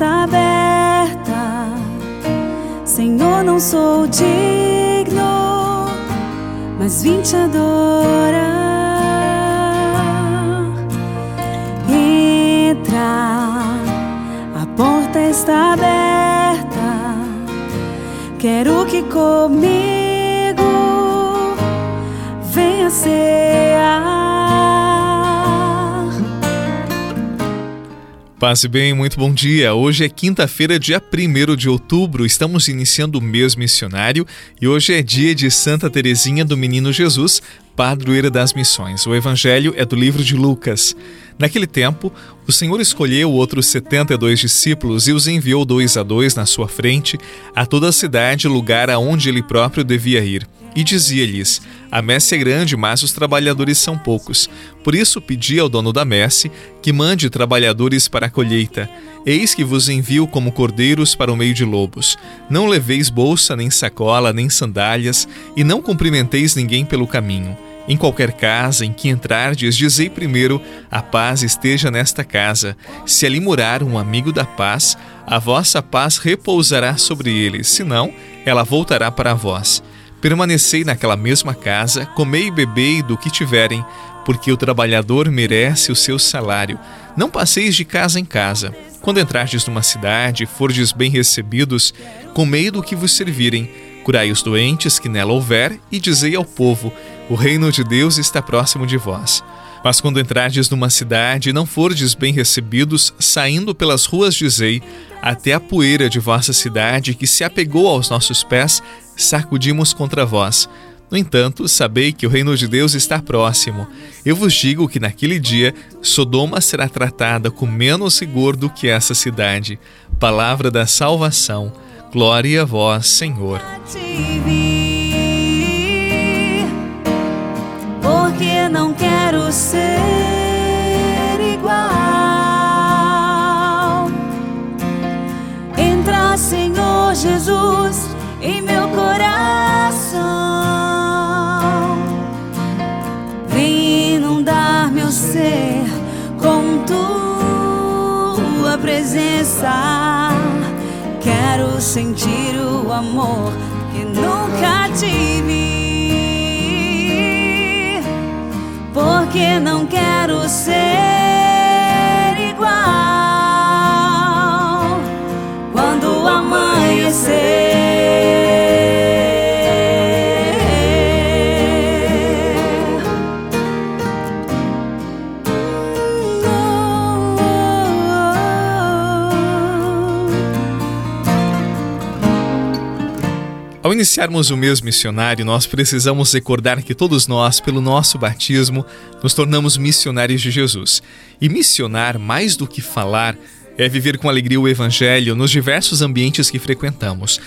está aberta. Senhor, não sou digno, mas vim te adorar. Entra, a porta está aberta. Quero que comigo venha cear. Passe bem, muito bom dia. Hoje é quinta-feira, dia 1 de outubro. Estamos iniciando o mês missionário e hoje é dia de Santa Teresinha do Menino Jesus, padroeira das missões. O evangelho é do livro de Lucas. Naquele tempo, o Senhor escolheu outros setenta e dois discípulos e os enviou dois a dois na sua frente a toda a cidade, lugar aonde ele próprio devia ir. E dizia-lhes: A messe é grande, mas os trabalhadores são poucos. Por isso pedi ao dono da messe que mande trabalhadores para a colheita. Eis que vos envio como cordeiros para o meio de lobos. Não leveis bolsa, nem sacola, nem sandálias, e não cumprimenteis ninguém pelo caminho. Em qualquer casa em que entrardes, dizei primeiro: A paz esteja nesta casa. Se ali morar um amigo da paz, a vossa paz repousará sobre ele, senão, ela voltará para vós. Permanecei naquela mesma casa, comei e bebei do que tiverem, porque o trabalhador merece o seu salário. Não passeis de casa em casa. Quando entrardes numa cidade fordes bem recebidos, comei do que vos servirem, curai os doentes que nela houver, e dizei ao povo: O reino de Deus está próximo de vós. Mas quando entrardes numa cidade e não fordes bem recebidos, saindo pelas ruas, dizei: Até a poeira de vossa cidade, que se apegou aos nossos pés, sacudimos contra vós. No entanto, sabei que o reino de Deus está próximo. Eu vos digo que naquele dia Sodoma será tratada com menos rigor do que essa cidade. Palavra da salvação. Glória a vós, Senhor. Porque não quero ser igual. Entra, Senhor Jesus, em meu coração. Vem inundar meu ser com tua presença. Quero sentir o amor que nunca tive. Porque não quero ser igual quando amanhecer. Iniciarmos o mês missionário, nós precisamos recordar que todos nós, pelo nosso batismo, nos tornamos missionários de Jesus. E missionar, mais do que falar, é viver com alegria o Evangelho nos diversos ambientes que frequentamos.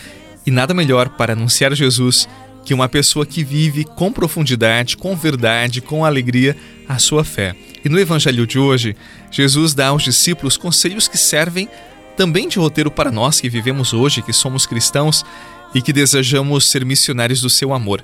E nada melhor para anunciar Jesus que uma pessoa que vive com profundidade, com verdade, com alegria a sua fé. E no Evangelho de hoje, Jesus dá aos discípulos conselhos que servem também de roteiro para nós que vivemos hoje, que somos cristãos e que desejamos ser missionários do seu amor.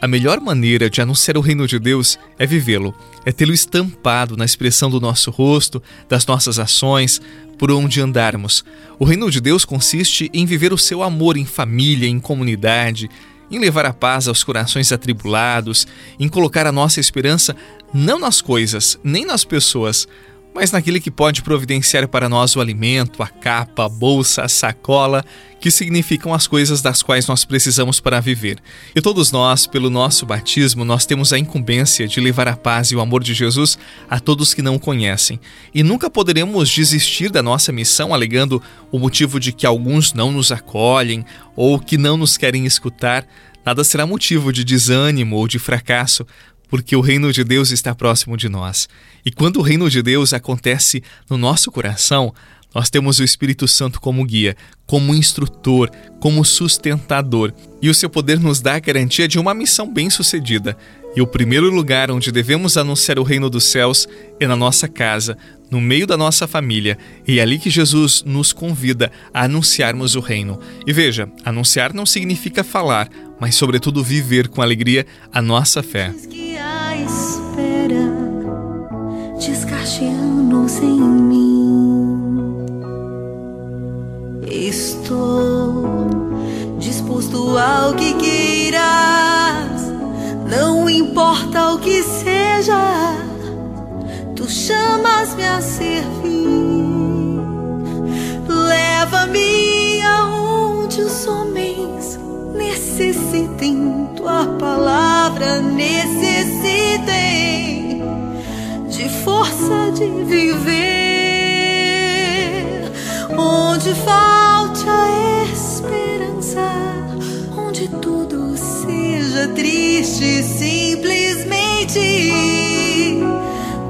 A melhor maneira de anunciar o reino de Deus é vivê-lo, é tê-lo estampado na expressão do nosso rosto, das nossas ações, por onde andarmos. O reino de Deus consiste em viver o seu amor em família, em comunidade, em levar a paz aos corações atribulados, em colocar a nossa esperança não nas coisas, nem nas pessoas, mas naquele que pode providenciar para nós o alimento, a capa, a bolsa, a sacola, que significam as coisas das quais nós precisamos para viver. E todos nós, pelo nosso batismo, nós temos a incumbência de levar a paz e o amor de Jesus a todos que não o conhecem. E nunca poderemos desistir da nossa missão alegando o motivo de que alguns não nos acolhem ou que não nos querem escutar. Nada será motivo de desânimo ou de fracasso, porque o reino de Deus está próximo de nós. E quando o reino de Deus acontece no nosso coração, nós temos o Espírito Santo como guia, como instrutor, como sustentador, e o seu poder nos dá a garantia de uma missão bem-sucedida. E o primeiro lugar onde devemos anunciar o reino dos céus é na nossa casa, no meio da nossa família, e é ali que Jesus nos convida a anunciarmos o reino. E veja, anunciar não significa falar, mas sobretudo viver com alegria a nossa fé. Descarte anos em mim. estou disposto ao que queiras, não importa o que seja, tu chamas-me a servir. Leva-me aonde os homens necessitem, tua palavra necessitem de força de viver onde falte a esperança, onde tudo seja triste simplesmente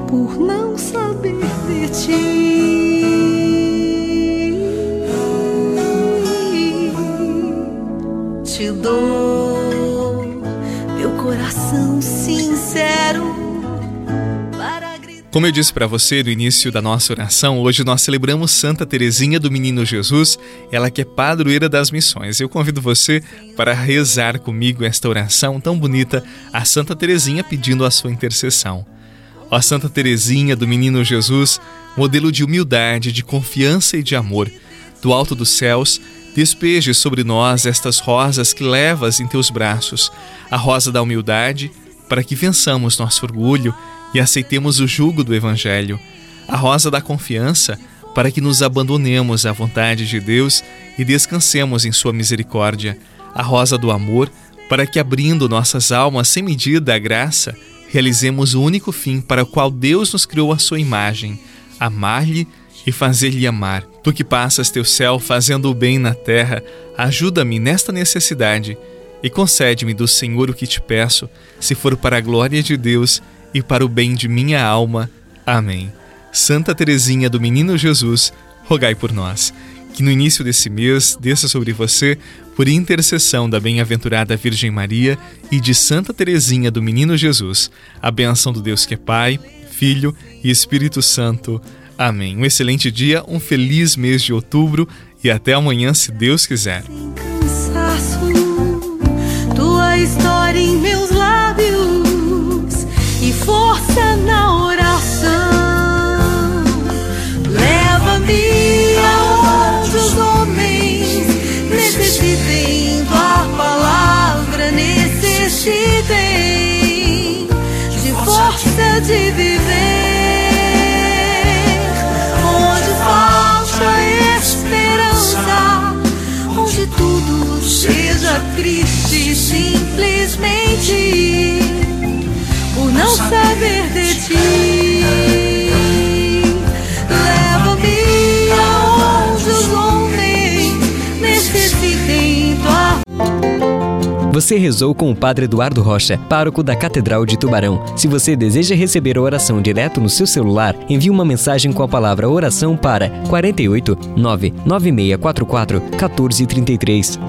por não saber de ti. Como eu disse para você no início da nossa oração, hoje nós celebramos Santa Teresinha do Menino Jesus, ela que é padroeira das missões. Eu convido você para rezar comigo esta oração tão bonita a Santa Teresinha pedindo a sua intercessão. Ó Santa Teresinha do Menino Jesus, modelo de humildade, de confiança e de amor, do alto dos céus, despeje sobre nós estas rosas que levas em teus braços, a rosa da humildade, para que vençamos nosso orgulho e aceitemos o jugo do Evangelho, a rosa da confiança para que nos abandonemos à vontade de Deus e descansemos em Sua misericórdia, a rosa do amor para que, abrindo nossas almas sem medida à graça, realizemos o único fim para o qual Deus nos criou a Sua imagem, amar-lhe e fazer-lhe amar. Tu que passas teu céu fazendo o bem na terra, ajuda-me nesta necessidade e concede-me do Senhor o que te peço, se for para a glória de Deus e para o bem de minha alma. Amém. Santa Teresinha do Menino Jesus, rogai por nós. Que no início desse mês desça sobre você, por intercessão da bem-aventurada Virgem Maria e de Santa Teresinha do Menino Jesus, a benção do Deus que é Pai, Filho e Espírito Santo. Amém. Um excelente dia, um feliz mês de outubro e até amanhã, se Deus quiser. Simplesmente não saber de ti. Leva-me aonde os homens necessitem tua. Você rezou com o Padre Eduardo Rocha, pároco da Catedral de Tubarão. Se você deseja receber a oração direto no seu celular, envie uma mensagem com a palavra oração para 48 99644 1433.